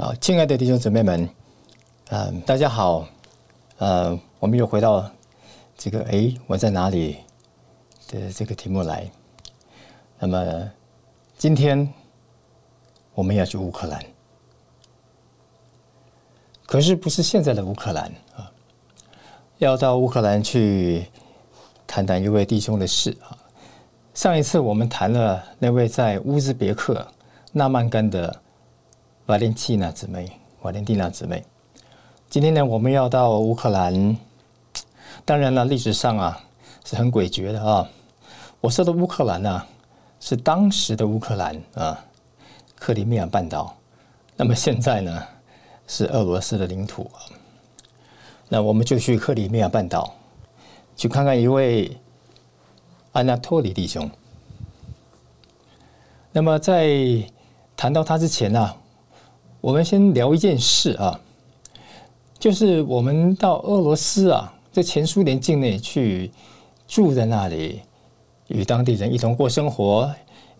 好，亲爱的弟兄姊妹们，嗯，大家好，呃，我们又回到这个“哎，我在哪里”的这个题目来。那么，今天我们要去乌克兰，可是不是现在的乌克兰啊，要到乌克兰去谈谈一位弟兄的事啊。上一次我们谈了那位在乌兹别克纳曼干的。瓦莲蒂娜姊妹，瓦莲蒂娜姊妹，今天呢，我们要到乌克兰。当然了，历史上啊是很诡谲的啊。我说的乌克兰呢，是当时的乌克兰啊，克里米亚半岛。那么现在呢，是俄罗斯的领土。那我们就去克里米亚半岛，去看看一位安纳托里弟兄。那么在谈到他之前呢？我们先聊一件事啊，就是我们到俄罗斯啊，在前苏联境内去住在那里，与当地人一同过生活，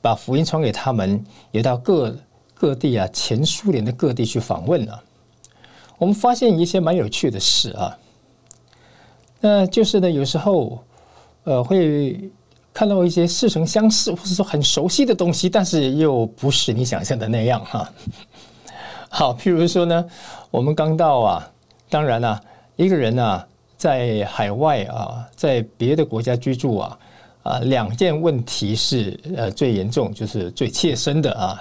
把福音传给他们，也到各各地啊，前苏联的各地去访问了。我们发现一些蛮有趣的事啊，那就是呢，有时候呃会看到一些似曾相识或者说很熟悉的东西，但是又不是你想象的那样哈。好，譬如说呢，我们刚到啊，当然啦，一个人呢在海外啊，在别的国家居住啊，啊，两件问题是呃最严重，就是最切身的啊。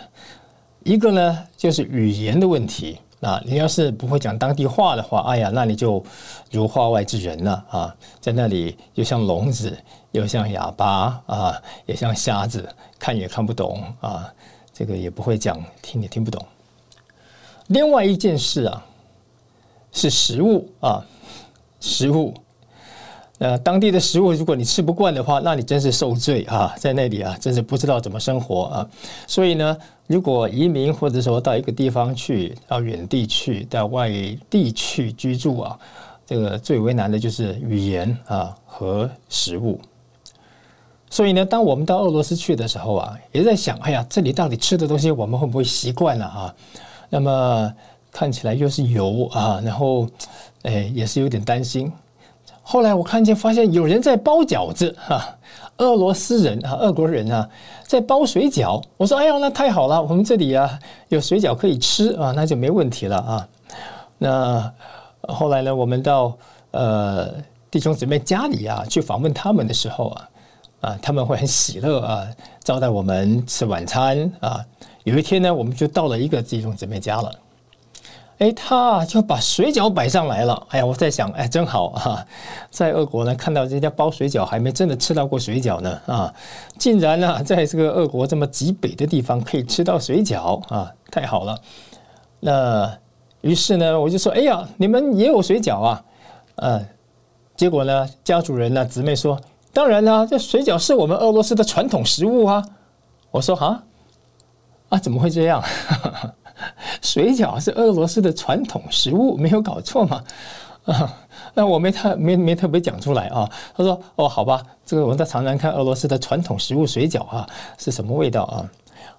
一个呢就是语言的问题啊，你要是不会讲当地话的话，哎呀，那你就如化外之人了啊，在那里又像聋子，又像哑巴啊，也像瞎子，看也看不懂啊，这个也不会讲，听也听不懂。另外一件事啊，是食物啊，食物。呃，当地的食物，如果你吃不惯的话，那你真是受罪啊，在那里啊，真是不知道怎么生活啊。所以呢，如果移民或者说到一个地方去，到远地去，到外地去居住啊，这个最为难的就是语言啊和食物。所以呢，当我们到俄罗斯去的时候啊，也在想，哎呀，这里到底吃的东西我们会不会习惯了啊？那么看起来又是油啊，然后，哎，也是有点担心。后来我看见发现有人在包饺子啊，俄罗斯人啊，俄国人啊，在包水饺。我说：“哎呀，那太好了，我们这里啊有水饺可以吃啊，那就没问题了啊。”那后来呢，我们到呃弟兄姊妹家里啊去访问他们的时候啊，啊他们会很喜乐啊招待我们吃晚餐啊。有一天呢，我们就到了一个这种姊妹家了，哎，他就把水饺摆上来了。哎呀，我在想，哎，真好啊，在俄国呢看到人家包水饺，还没真的吃到过水饺呢啊，竟然呢在这个俄国这么极北的地方可以吃到水饺啊，太好了。那于是呢，我就说，哎呀，你们也有水饺啊？嗯，结果呢，家主人呢姊妹说，当然啦，这水饺是我们俄罗斯的传统食物啊。我说，哈。啊，怎么会这样？水饺是俄罗斯的传统食物，没有搞错吗？啊，那我没特没没特别讲出来啊。他说：“哦，好吧，这个我们再尝尝看俄罗斯的传统食物水饺啊，是什么味道啊？”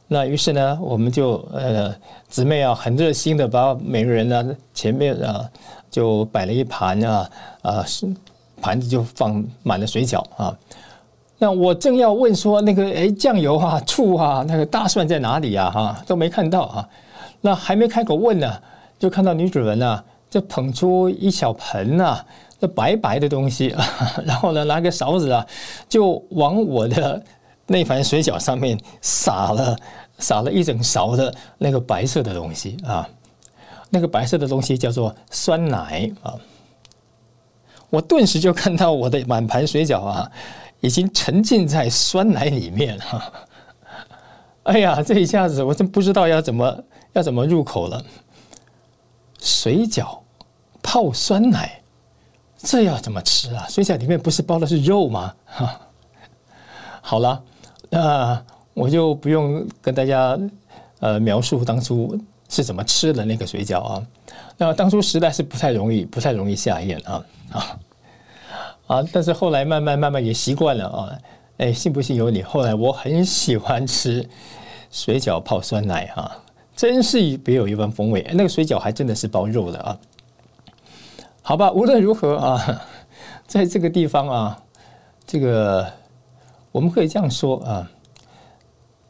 那于是呢，我们就呃姊妹啊，很热心的把每个人呢前面啊就摆了一盘啊啊盘子就放满了水饺啊。那我正要问说那个哎酱油啊、醋啊、那个大蒜在哪里啊？哈，都没看到啊。那还没开口问呢，就看到女主人呢，就捧出一小盆呐，这白白的东西，然后呢拿个勺子啊，就往我的那盘水饺上面撒了撒了一整勺的那个白色的东西啊。那个白色的东西叫做酸奶啊。我顿时就看到我的满盘水饺啊。已经沉浸在酸奶里面哈，哎呀，这一下子我真不知道要怎么要怎么入口了。水饺泡酸奶，这要怎么吃啊？水饺里面不是包的是肉吗？哈，好了，那我就不用跟大家呃描述当初是怎么吃的那个水饺啊。那当初实在是不太容易，不太容易下咽啊啊。啊！但是后来慢慢慢慢也习惯了啊！哎，信不信由你。后来我很喜欢吃水饺泡酸奶哈，真是别有一番风味。那个水饺还真的是包肉的啊。好吧，无论如何啊，在这个地方啊，这个我们可以这样说啊，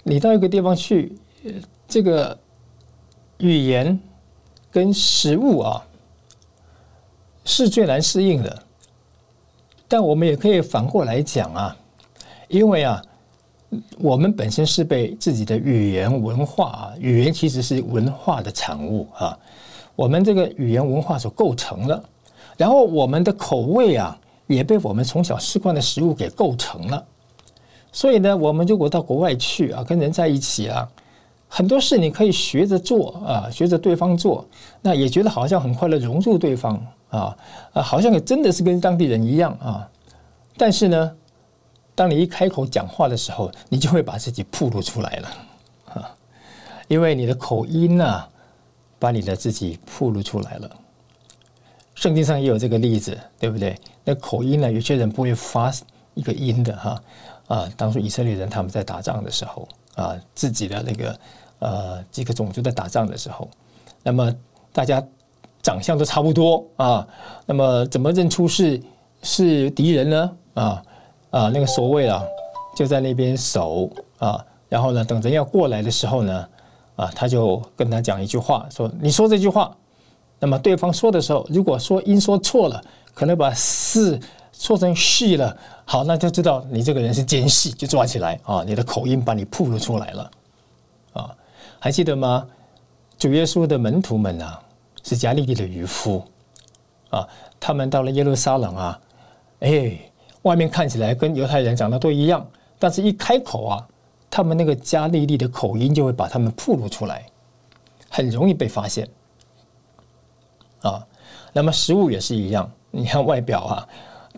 你到一个地方去，这个语言跟食物啊是最难适应的。但我们也可以反过来讲啊，因为啊，我们本身是被自己的语言文化啊，语言其实是文化的产物啊，我们这个语言文化所构成了，然后我们的口味啊，也被我们从小吃惯的食物给构成了，所以呢，我们如果到国外去啊，跟人在一起啊，很多事你可以学着做啊，学着对方做，那也觉得好像很快乐，融入对方。啊啊，好像也真的是跟当地人一样啊，但是呢，当你一开口讲话的时候，你就会把自己暴露出来了啊，因为你的口音呐，把你的自己暴露出来了。圣经上也有这个例子，对不对？那口音呢，有些人不会发一个音的哈啊。当初以色列人他们在打仗的时候啊，自己的那个呃几个种族在打仗的时候，那么大家。长相都差不多啊，那么怎么认出是是敌人呢？啊啊，那个守卫啊就在那边守啊，然后呢，等人要过来的时候呢，啊，他就跟他讲一句话，说你说这句话，那么对方说的时候，如果说音说错了，可能把是说成细了，好，那就知道你这个人是奸细，就抓起来啊，你的口音把你暴露出来了啊，还记得吗？主耶稣的门徒们啊。是加利利的渔夫啊，他们到了耶路撒冷啊，哎，外面看起来跟犹太人长得都一样，但是一开口啊，他们那个加利利的口音就会把他们暴露出来，很容易被发现啊。那么食物也是一样，你看外表啊，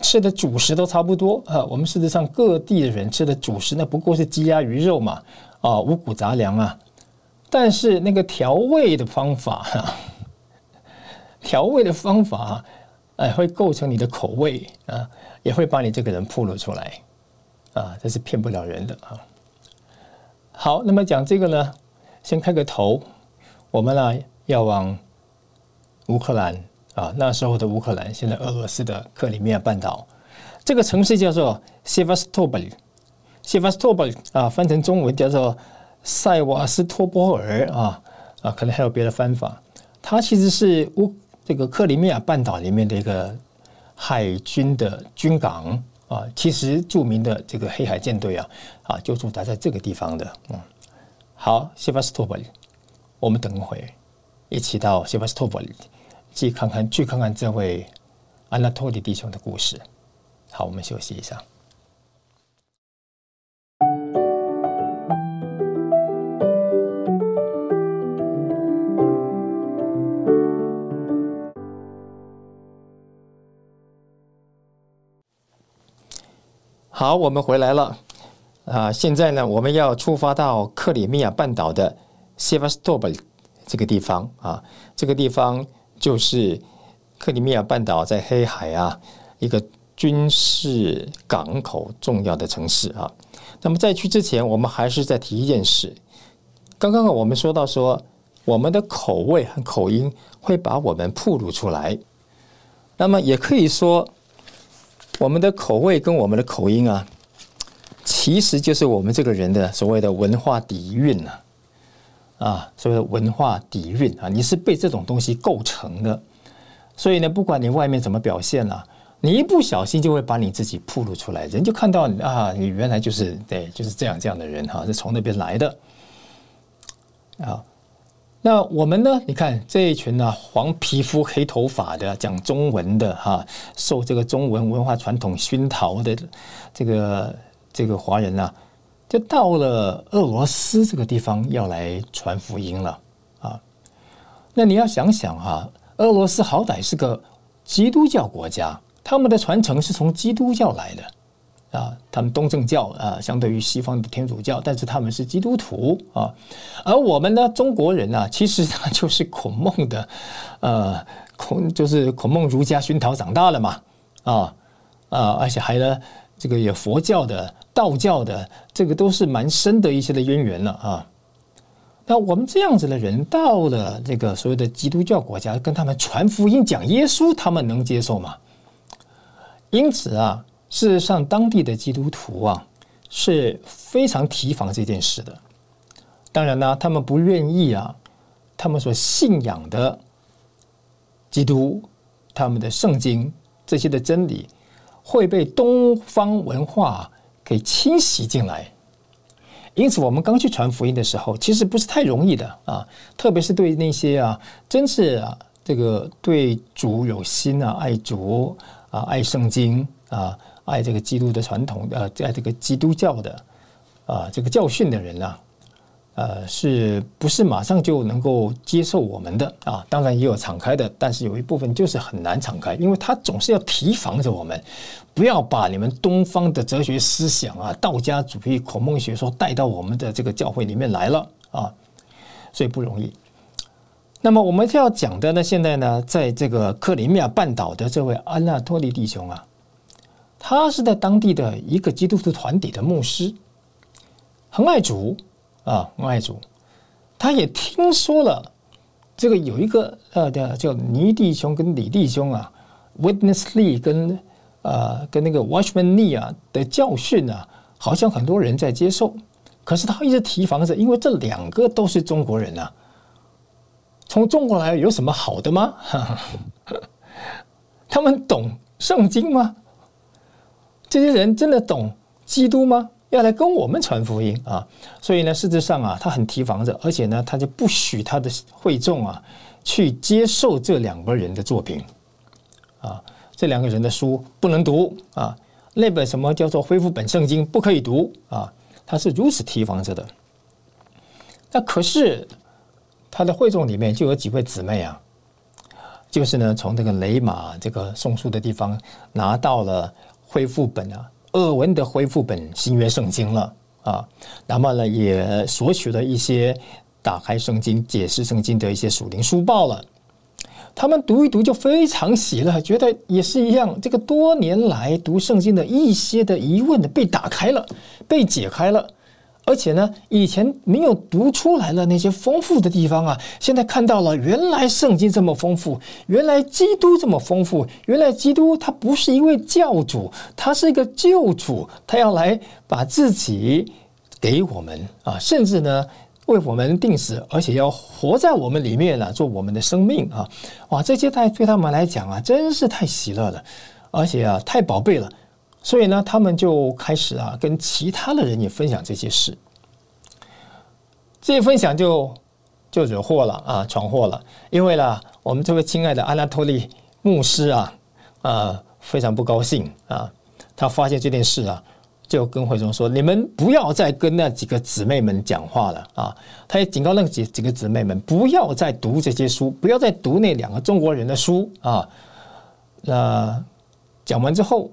吃的主食都差不多啊。我们事实上各地的人吃的主食那不过是鸡鸭鱼肉嘛，啊，五谷杂粮啊，但是那个调味的方法哈。调味的方法，哎，会构成你的口味啊，也会把你这个人暴露出来啊，这是骗不了人的啊。好，那么讲这个呢，先开个头，我们呢要往乌克兰啊，那时候的乌克兰，现在俄罗斯的克里米亚半岛，这个城市叫做 Sevastopol，Sevastopol 啊，翻成中文叫做塞瓦斯托波尔啊啊，可能还有别的翻法，它其实是乌。这个克里米亚半岛里面的一个海军的军港啊，其实著名的这个黑海舰队啊，啊，就驻扎在这个地方的。嗯，好，西巴斯托波里，我们等会一起到西巴斯托波里去看看，去看看这位安纳托利弟兄的故事。好，我们休息一下。好，我们回来了啊！现在呢，我们要出发到克里米亚半岛的 Sevastopol 这个地方啊。这个地方就是克里米亚半岛在黑海啊一个军事港口重要的城市啊。那么在去之前，我们还是再提一件事。刚刚我们说到说，我们的口味和口音会把我们暴露出来。那么也可以说。我们的口味跟我们的口音啊，其实就是我们这个人的所谓的文化底蕴呐，啊，所谓的文化底蕴啊，你是被这种东西构成的。所以呢，不管你外面怎么表现啊，你一不小心就会把你自己暴露出来，人就看到你啊，你原来就是对，就是这样这样的人哈，是从那边来的啊。那我们呢？你看这一群呢，黄皮肤黑头发的讲中文的哈，受这个中文文化传统熏陶的这个这个华人啊，就到了俄罗斯这个地方要来传福音了啊。那你要想想哈。俄罗斯好歹是个基督教国家，他们的传承是从基督教来的啊，他们东正教啊，相对于西方的天主教，但是他们是基督徒啊，而我们呢，中国人呢，其实他就是孔孟的，呃，孔就是孔孟儒家熏陶长大了嘛，啊啊，而且还呢，这个有佛教的、道教的，这个都是蛮深的一些的渊源了啊。那我们这样子的人到了这个所谓的基督教国家，跟他们传福音、讲耶稣，他们能接受吗？因此啊，事实上当地的基督徒啊是非常提防这件事的。当然呢，他们不愿意啊，他们所信仰的基督、他们的圣经这些的真理会被东方文化给侵袭进来。因此，我们刚去传福音的时候，其实不是太容易的啊，特别是对那些啊，真是啊，这个对主有心啊，爱主啊，爱圣经啊，爱这个基督的传统呃，在这个基督教的啊这个教训的人啊。呃，是不是马上就能够接受我们的啊？当然也有敞开的，但是有一部分就是很难敞开，因为他总是要提防着我们，不要把你们东方的哲学思想啊、道家主义、孔孟学说带到我们的这个教会里面来了啊，所以不容易。那么我们要讲的呢，现在呢，在这个克里米亚半岛的这位安纳托利弟兄啊，他是在当地的一个基督徒团体的牧师，很爱主。啊，爱主，他也听说了这个有一个呃的叫尼弟兄跟李弟兄啊，Witness Lee 跟呃跟那个 Watchman Lee 啊的教训啊，好像很多人在接受，可是他一直提防着，因为这两个都是中国人啊，从中国来有什么好的吗？他们懂圣经吗？这些人真的懂基督吗？要来跟我们传福音啊，所以呢，事实上啊，他很提防着，而且呢，他就不许他的会众啊去接受这两个人的作品啊，这两个人的书不能读啊，那本什么叫做恢复本圣经不可以读啊，他是如此提防着的。那可是他的会众里面就有几位姊妹啊，就是呢，从这个雷马这个送书的地方拿到了恢复本啊。俄文的恢复本新约圣经了啊，那么呢也索取了一些打开圣经解释圣经的一些属灵书报了，他们读一读就非常喜乐，觉得也是一样，这个多年来读圣经的一些的疑问的被打开了，被解开了。而且呢，以前没有读出来的那些丰富的地方啊，现在看到了，原来圣经这么丰富，原来基督这么丰富，原来基督他不是一位教主，他是一个救主，他要来把自己给我们啊，甚至呢为我们定死，而且要活在我们里面了，做我们的生命啊！哇，这些太对他们来讲啊，真是太喜乐了，而且啊，太宝贝了。所以呢，他们就开始啊，跟其他的人也分享这些事。这些分享就就惹祸了啊，闯祸了。因为呢，我们这位亲爱的安拉托利牧师啊，啊，非常不高兴啊。他发现这件事啊，就跟慧中说：“你们不要再跟那几个姊妹们讲话了啊！”他也警告那几几个姊妹们，不要再读这些书，不要再读那两个中国人的书啊。那讲完之后。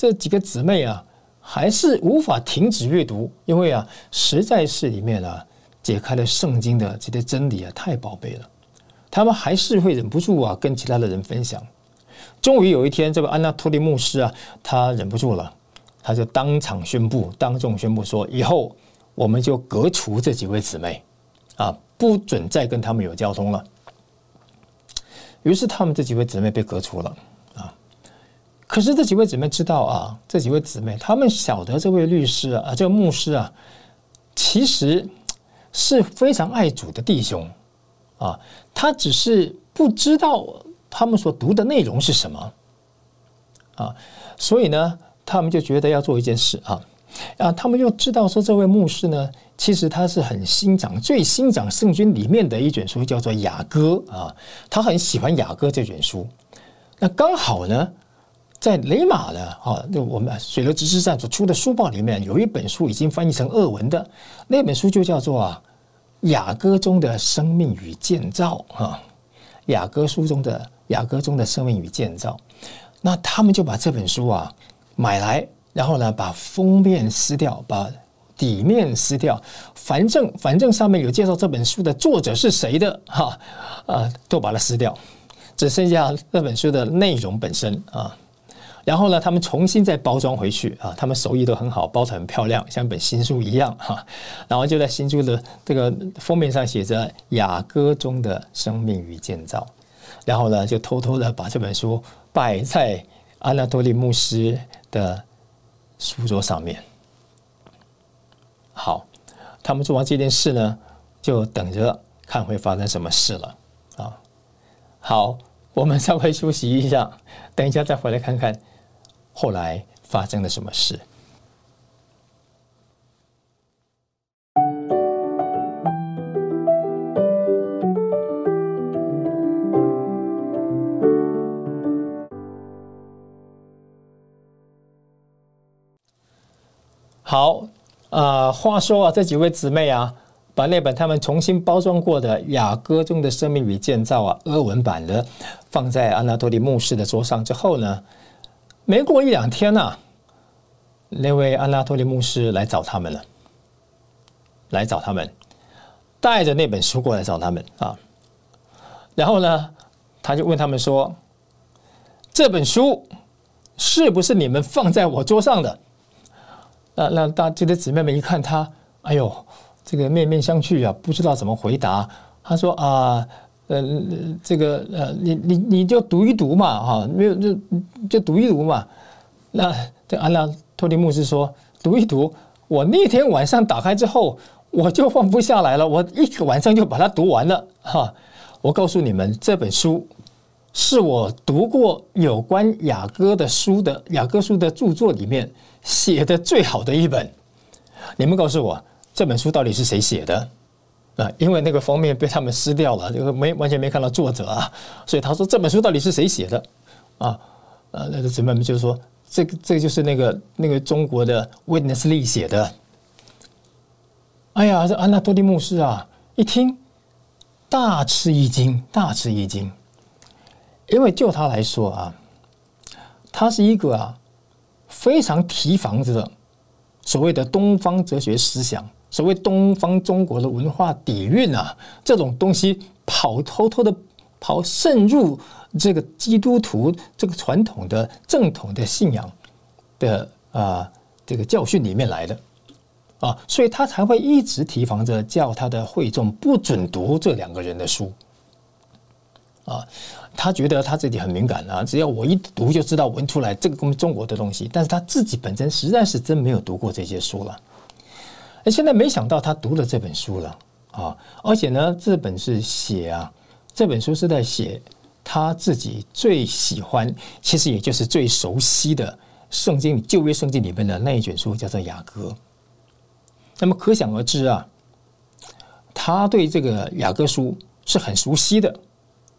这几个姊妹啊，还是无法停止阅读，因为啊，实在是里面啊，解开了圣经的这些真理啊，太宝贝了。他们还是会忍不住啊，跟其他的人分享。终于有一天，这位安娜托利牧师啊，他忍不住了，他就当场宣布，当众宣布说：以后我们就革除这几位姊妹啊，不准再跟他们有交通了。于是，他们这几位姊妹被革除了。可是这几位姊妹知道啊，这几位姊妹他们晓得这位律师啊，这个牧师啊，其实是非常爱主的弟兄啊，他只是不知道他们所读的内容是什么啊，所以呢，他们就觉得要做一件事啊。啊，他们又知道说，这位牧师呢，其实他是很欣赏最欣赏圣经里面的一卷书，叫做雅歌啊，他很喜欢雅歌这卷书。那刚好呢，在雷马的，啊，就我们水流知识站所出的书报里面，有一本书已经翻译成俄文的，那本书就叫做啊《雅歌中的生命与建造》啊，《雅歌书中的雅歌中的生命与建造》。那他们就把这本书啊买来。然后呢，把封面撕掉，把底面撕掉，反正反正上面有介绍这本书的作者是谁的哈啊，都把它撕掉，只剩下这本书的内容本身啊。然后呢，他们重新再包装回去啊，他们手艺都很好，包的很漂亮，像本新书一样哈。然后就在新书的这个封面上写着《雅歌中的生命与建造》，然后呢，就偷偷的把这本书摆在阿纳多利牧师的。书桌上面，好，他们做完这件事呢，就等着看会发生什么事了啊。好，我们稍微休息一下，等一下再回来看看后来发生了什么事。好，啊，话说啊，这几位姊妹啊，把那本他们重新包装过的《雅歌中的生命与建造》啊，俄文版的，放在安纳托利牧师的桌上之后呢，没过一两天呢，那位安纳托利牧师来找他们了，来找他们，带着那本书过来找他们啊，然后呢，他就问他们说：“这本书是不是你们放在我桌上的？”那那大这些姊妹们一看他，哎呦，这个面面相觑啊，不知道怎么回答。他说啊，呃这个呃，你你你就读一读嘛，哈，没有就就读一读嘛。那这安娜托利牧师说，读一读。我那天晚上打开之后，我就放不下来了，我一个晚上就把它读完了，哈。我告诉你们，这本书是我读过有关雅歌的书的雅歌书的著作里面。写的最好的一本，你们告诉我这本书到底是谁写的啊？因为那个封面被他们撕掉了，这个没完全没看到作者啊，所以他说这本书到底是谁写的啊？呃，那个姊妹们就说这个这个就是那个那个中国的 Witness Lee 写的。哎呀，这安娜多利牧师啊，一听大吃一惊，大吃一惊，因为就他来说啊，他是一个啊。非常提防着所谓的东方哲学思想，所谓东方中国的文化底蕴啊，这种东西跑偷偷的跑渗入这个基督徒这个传统的正统的信仰的啊这个教训里面来的啊，所以他才会一直提防着叫他的会众不准读这两个人的书啊。他觉得他自己很敏感啊，只要我一读就知道闻出来这个跟中国的东西。但是他自己本身实在是真没有读过这些书了。哎，现在没想到他读了这本书了啊！而且呢，这本是写啊，这本书是在写他自己最喜欢，其实也就是最熟悉的圣经旧约圣经里面的那一卷书，叫做雅歌。那么可想而知啊，他对这个雅歌书是很熟悉的。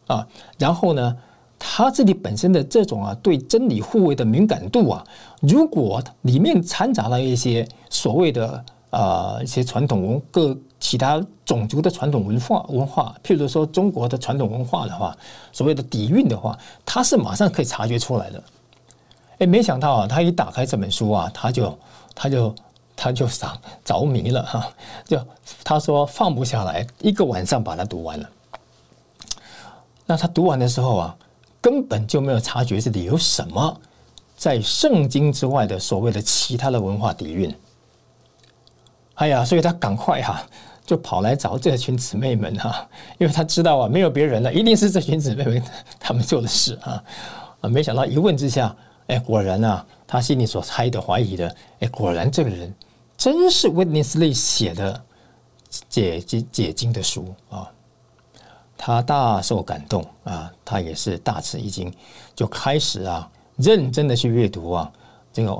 啊，然后呢，他自己本身的这种啊，对真理护卫的敏感度啊，如果里面掺杂了一些所谓的啊一些传统文各其他种族的传统文化文化，譬如说中国的传统文化的话，所谓的底蕴的话，他是马上可以察觉出来的。哎，没想到啊，他一打开这本书啊，他就他就他就着着迷了哈，就他说放不下来，一个晚上把它读完了。那他读完的时候啊，根本就没有察觉这里有什么在圣经之外的所谓的其他的文化底蕴。哎呀，所以他赶快哈就跑来找这群姊妹们哈，因为他知道啊，没有别人了，一定是这群姊妹们 他们做的事啊啊！没想到一问之下，哎，果然啊，他心里所猜的、怀疑的，哎，果然这个人真是 Witness Lee 写的解解解经的书啊。他大受感动啊，他也是大吃一惊，就开始啊认真的去阅读啊这个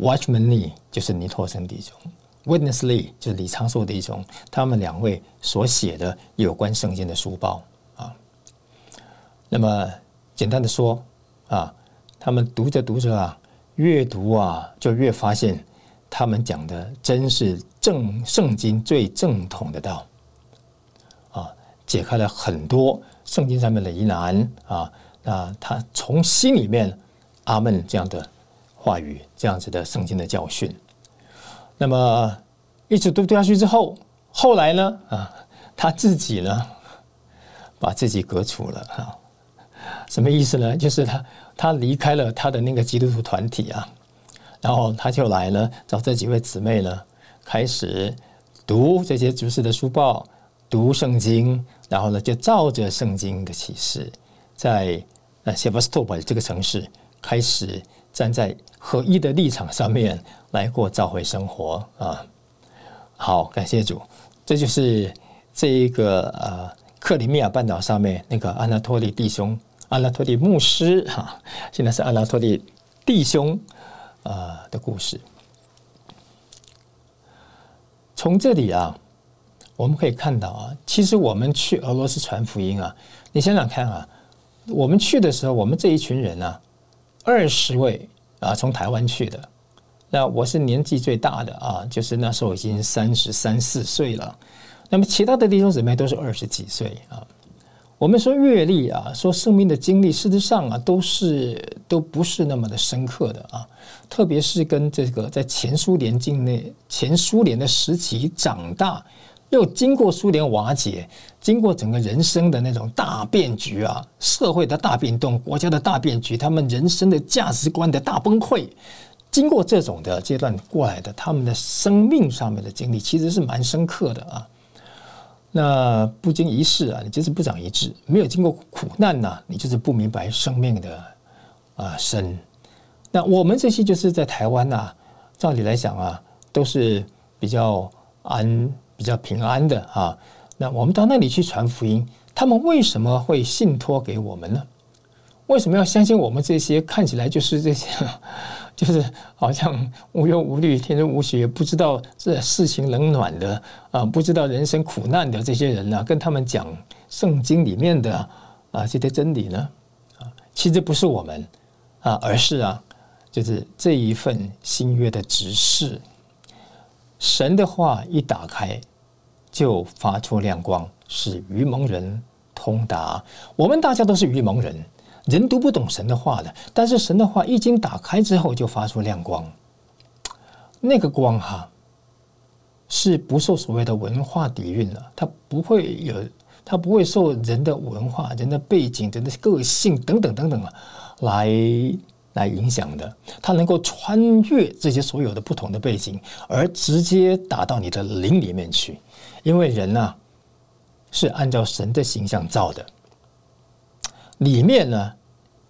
Watchman Lee 就是尼托森弟兄，Witness Lee 就是李昌硕弟兄，他们两位所写的有关圣经的书报啊。那么简单的说啊，他们读着读着啊，越读啊就越发现他们讲的真是正圣经最正统的道啊。解开了很多圣经上面的疑难啊，那他从心里面阿门这样的话语，这样子的圣经的教训，那么一直读读下去之后，后来呢啊，他自己呢把自己革除了啊，什么意思呢？就是他他离开了他的那个基督徒团体啊，然后他就来了找这几位姊妹呢，开始读这些主事的书报，读圣经。然后呢，就照着圣经的启示，在呃谢巴斯托普这个城市，开始站在合一的立场上面来过教会生活啊。好，感谢主，这就是这一个呃克里米亚半岛上面那个安拉托利弟兄、安拉托利牧师哈，现在是安拉托利弟兄啊的故事。从这里啊。我们可以看到啊，其实我们去俄罗斯传福音啊，你想想看啊，我们去的时候，我们这一群人啊，二十位啊，从台湾去的，那我是年纪最大的啊，就是那时候已经三十三四岁了，那么其他的弟兄姊妹都是二十几岁啊。我们说阅历啊，说生命的经历，事实上啊，都是都不是那么的深刻的啊，特别是跟这个在前苏联境内、前苏联的时期长大。又经过苏联瓦解，经过整个人生的那种大变局啊，社会的大变动，国家的大变局，他们人生的价值观的大崩溃，经过这种的阶段过来的，他们的生命上面的经历其实是蛮深刻的啊。那不经一事啊，你就是不长一智；没有经过苦难呐，你就是不明白生命的啊深。那我们这些就是在台湾呐，照理来讲啊，都是比较安。比较平安的啊，那我们到那里去传福音，他们为什么会信托给我们呢？为什么要相信我们这些看起来就是这些，就是好像无忧无虑、天真无邪、不知道这世情冷暖的啊，不知道人生苦难的这些人呢？跟他们讲圣经里面的啊这些真理呢？啊，其实不是我们啊，而是啊，就是这一份新约的指示。神的话一打开，就发出亮光，使愚蒙人通达。我们大家都是愚蒙人，人读不懂神的话的。但是神的话一经打开之后，就发出亮光。那个光哈，是不受所谓的文化底蕴的，它不会有，它不会受人的文化、人的背景、人的个性等等等等啊来。来影响的，它能够穿越这些所有的不同的背景，而直接打到你的灵里面去。因为人呐，是按照神的形象造的，里面呢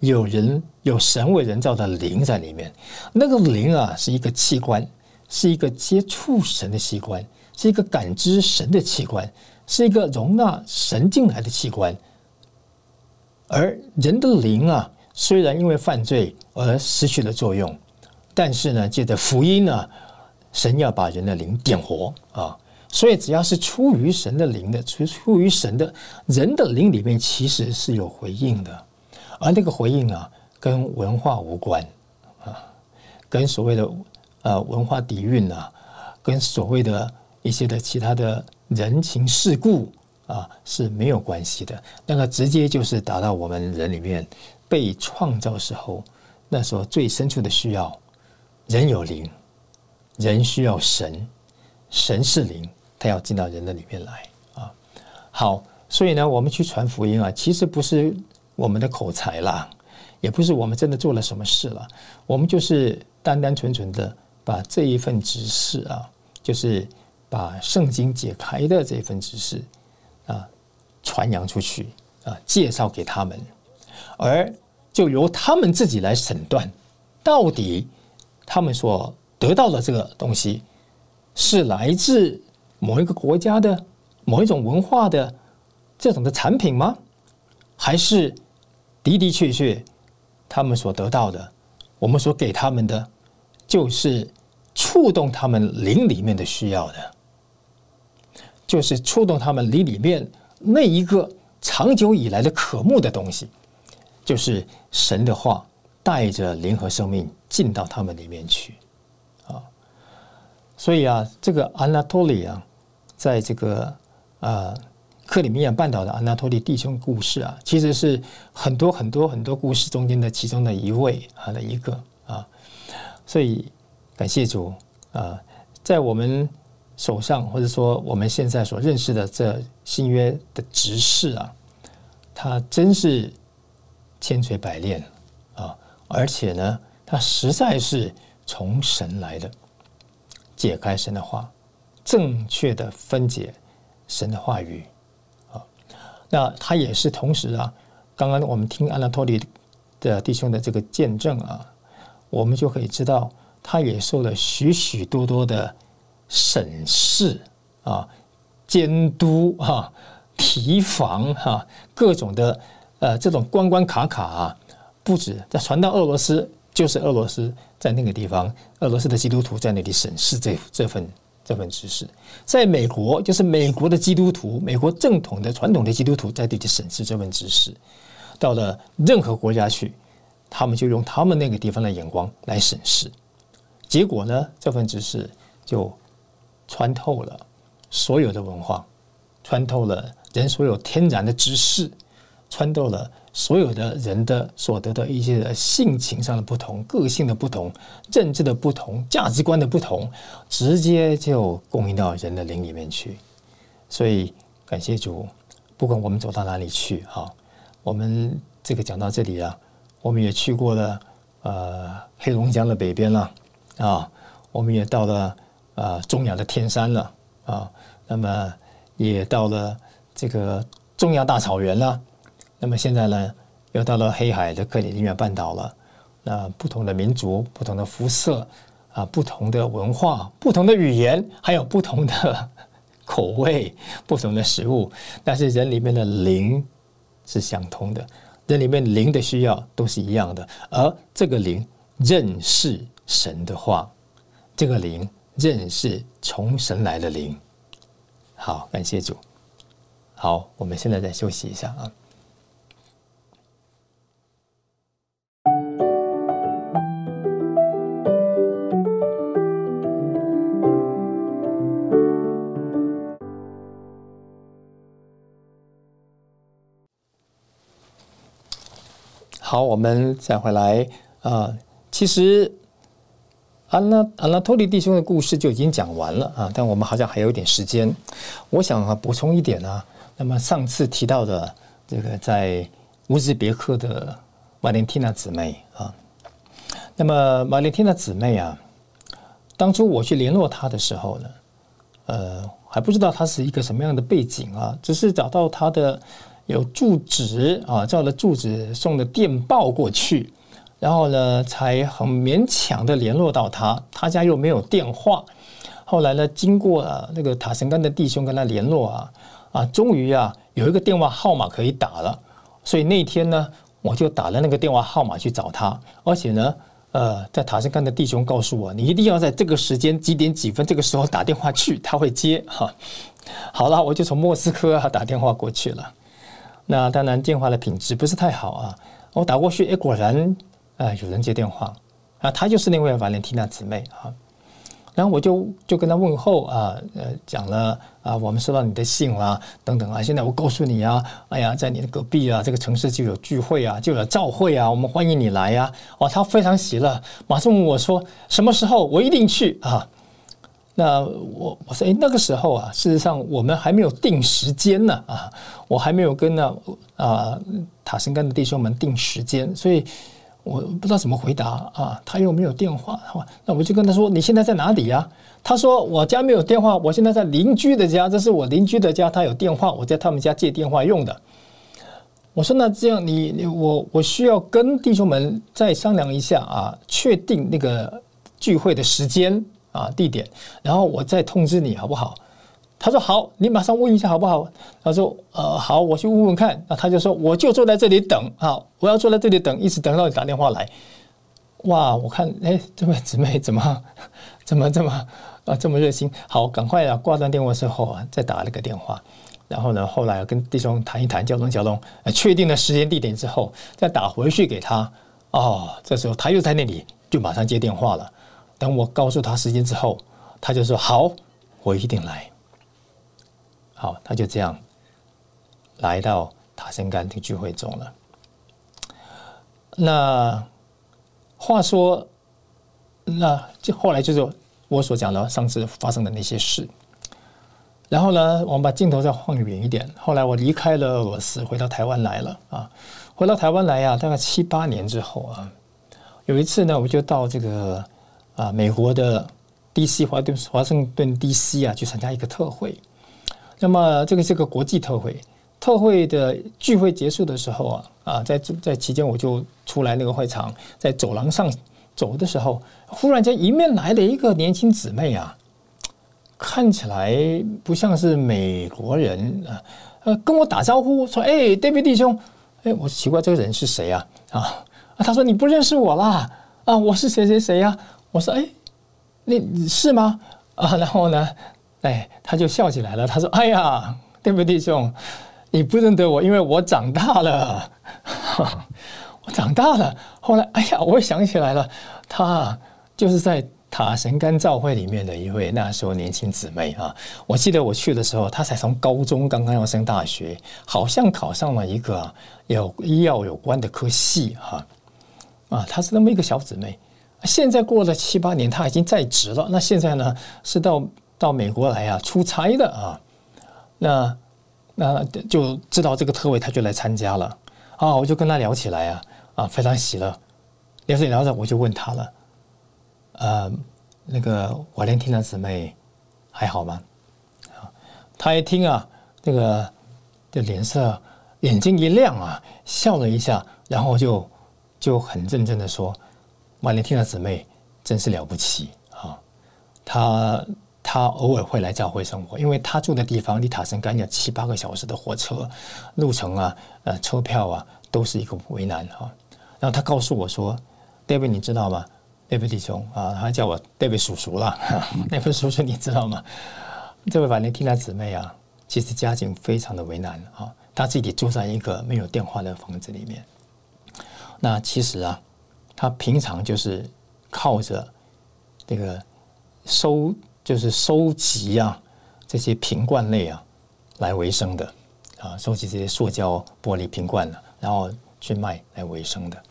有人有神为人造的灵在里面。那个灵啊，是一个器官，是一个接触神的器官，是一个感知神的器官，是一个容纳神进来的器官。而人的灵啊。虽然因为犯罪而失去了作用，但是呢，借着福音呢，神要把人的灵点活啊，所以只要是出于神的灵的，出出于神的人的灵里面，其实是有回应的，而那个回应啊，跟文化无关啊，跟所谓的呃文化底蕴啊，跟所谓的一些的其他的人情世故啊是没有关系的，那个直接就是达到我们人里面。被创造时候，那时候最深处的需要，人有灵，人需要神，神是灵，他要进到人的里面来啊。好，所以呢，我们去传福音啊，其实不是我们的口才啦，也不是我们真的做了什么事了，我们就是单单纯纯的把这一份指示啊，就是把圣经解开的这份指示啊，传扬出去啊，介绍给他们，而。就由他们自己来审断，到底他们所得到的这个东西是来自某一个国家的某一种文化的这种的产品吗？还是的的确确他们所得到的，我们所给他们的，就是触动他们灵里面的需要的，就是触动他们灵里面那一个长久以来的渴慕的东西，就是神的话带着灵和生命进到他们里面去。所以啊，这个安纳托利啊，在这个啊克里米亚半岛的安纳托利弟兄故事啊，其实是很多很多很多故事中间的其中的一位啊的一个啊。所以感谢主啊，在我们手上或者说我们现在所认识的这新约的执事啊，他真是千锤百炼啊，而且呢，他实在是从神来的。解开神的话，正确的分解神的话语啊，那他也是同时啊，刚刚我们听安娜托利的弟兄的这个见证啊，我们就可以知道，他也受了许许多多的审视啊、监督啊、提防哈，各种的呃这种关关卡卡啊，不止在传到俄罗斯。就是俄罗斯在那个地方，俄罗斯的基督徒在那里审视这这份这份知识，在美国就是美国的基督徒，美国正统的传统的基督徒在这里审视这份知识，到了任何国家去，他们就用他们那个地方的眼光来审视，结果呢，这份知识就穿透了所有的文化，穿透了人所有天然的知识，穿透了。所有的人的所得的一些性情上的不同、个性的不同、政治的不同、价值观的不同，直接就供应到人的灵里面去。所以感谢主，不管我们走到哪里去，哈，我们这个讲到这里啊，我们也去过了呃黑龙江的北边了啊，我们也到了啊中亚的天山了啊，那么也到了这个中亚大草原了。那么现在呢，又到了黑海的克里米亚半岛了。那不同的民族、不同的肤色啊、不同的文化、不同的语言，还有不同的口味、不同的食物，但是人里面的灵是相通的，人里面灵的需要都是一样的。而这个灵认识神的话，这个灵认识从神来的灵。好，感谢主。好，我们现在再休息一下啊。好，我们再回来啊。其实安拉安拉托利弟兄的故事就已经讲完了啊，但我们好像还有一点时间。我想啊，补充一点呢。那么上次提到的这个在乌兹别克的马莲缇娜姊妹啊，那么马莲缇娜姊妹啊，当初我去联络她的时候呢，呃，还不知道她是一个什么样的背景啊，只是找到她的。有住址啊，照了住址送的电报过去，然后呢，才很勉强的联络到他。他家又没有电话。后来呢，经过啊那个塔什干的弟兄跟他联络啊，啊，终于啊有一个电话号码可以打了。所以那天呢，我就打了那个电话号码去找他。而且呢，呃，在塔什干的弟兄告诉我，你一定要在这个时间几点几分这个时候打电话去，他会接哈。好了，我就从莫斯科啊打电话过去了。那当然，电话的品质不是太好啊。我打过去，哎，果然，啊，有人接电话，啊，她就是那位瓦莲缇娜姊妹啊。然后我就就跟她问候啊，呃，讲了啊，我们收到你的信啦，等等啊。现在我告诉你啊，哎呀，在你的隔壁啊，这个城市就有聚会啊，就有召会啊，我们欢迎你来呀。哦，她非常喜乐，马上问我说什么时候，我一定去啊。那我我说哎，那个时候啊，事实上我们还没有定时间呢啊，我还没有跟那啊塔什干的弟兄们定时间，所以我不知道怎么回答啊。他又没有电话，那我就跟他说：“你现在在哪里呀？”他说：“我家没有电话，我现在在邻居的家，这是我邻居的家，他有电话，我在他们家借电话用的。”我说那这样你你我我需要跟弟兄们再商量一下啊，确定那个聚会的时间啊地点，然后我再通知你好不好？他说好，你马上问一下好不好？他说呃好，我去问问看。那他就说我就坐在这里等啊，我要坐在这里等，一直等到你打电话来。哇，我看哎，这位姊妹怎么怎么这么啊这么热心？好，赶快啊挂断电话之后啊，再打了个电话。然后呢，后来跟弟兄谈一谈，交通交通，确定了时间地点之后，再打回去给他。哦，这时候他又在那里，就马上接电话了。等我告诉他时间之后，他就说好，我一定来。好，他就这样来到塔森干的聚会中了。那话说，那就后来就是我所讲的上次发生的那些事。然后呢，我们把镜头再放远一点。后来我离开了俄罗斯，回到台湾来了啊。回到台湾来呀，大概七八年之后啊，有一次呢，我就到这个啊美国的 D.C. 华顿华盛顿 D.C. 啊去参加一个特会。那么这个是个国际特会，特会的聚会结束的时候啊啊，在在期间我就出来那个会场，在走廊上走的时候，忽然间迎面来了一个年轻姊妹啊。看起来不像是美国人啊，呃，跟我打招呼说：“哎，David 弟兄，哎，我奇怪这个人是谁啊？啊啊，他说你不认识我啦，啊，我是谁谁谁呀？我说哎，你是吗？啊，然后呢，哎，他就笑起来了，他说：哎呀对不对兄，你不认得我，因为我长大了，我长大了。后来，哎呀，我想起来了，他就是在。塔神干照会里面的一位那时候年轻姊妹啊，我记得我去的时候，她才从高中刚刚要升大学，好像考上了一个有医药有关的科系哈啊，她是那么一个小姊妹。现在过了七八年，他已经在职了。那现在呢，是到到美国来啊出差的啊。那那就知道这个特委，他就来参加了啊。我就跟他聊起来啊啊，非常喜乐。聊着聊着，我就问他了。呃，那个瓦莲汀的姊妹还好吗？啊，他一听啊，那个的脸色眼睛一亮啊，笑了一下，然后就就很认真的说：“瓦莲汀娜姊妹真是了不起啊！她她偶尔会来教会生活，因为她住的地方离塔森干要七八个小时的火车路程啊，呃，车票啊都是一个为难哈。然后她告诉我说：‘David，你知道吗？’？David 弟兄啊，他叫我 David 叔叔了。那位叔叔，你知道吗？这位瓦莲蒂娜姊妹啊，其实家境非常的为难啊。她自己住在一个没有电话的房子里面。那其实啊，他平常就是靠着这个收，就是收集啊这些瓶罐类啊来为生的啊，收集这些塑胶玻璃瓶罐呢，然后去卖来为生的。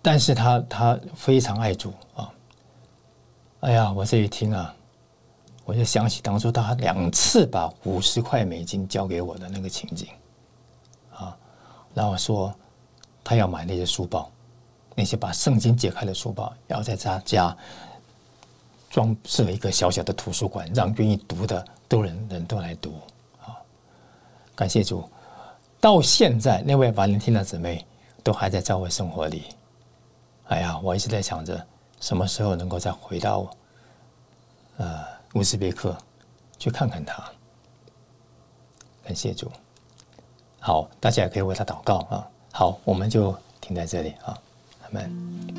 但是他他非常爱主啊！哎呀，我这一听啊，我就想起当初他两次把五十块美金交给我的那个情景啊。然后说他要买那些书包，那些把圣经解开的书包，要在他家装设一个小小的图书馆，让愿意读的都人人都来读啊！感谢主，到现在那位瓦伦汀的姊妹都还在教会生活里。哎呀，我一直在想着什么时候能够再回到呃乌兹别克去看看他。感谢主，好，大家也可以为他祷告啊。好，我们就停在这里啊，阿门。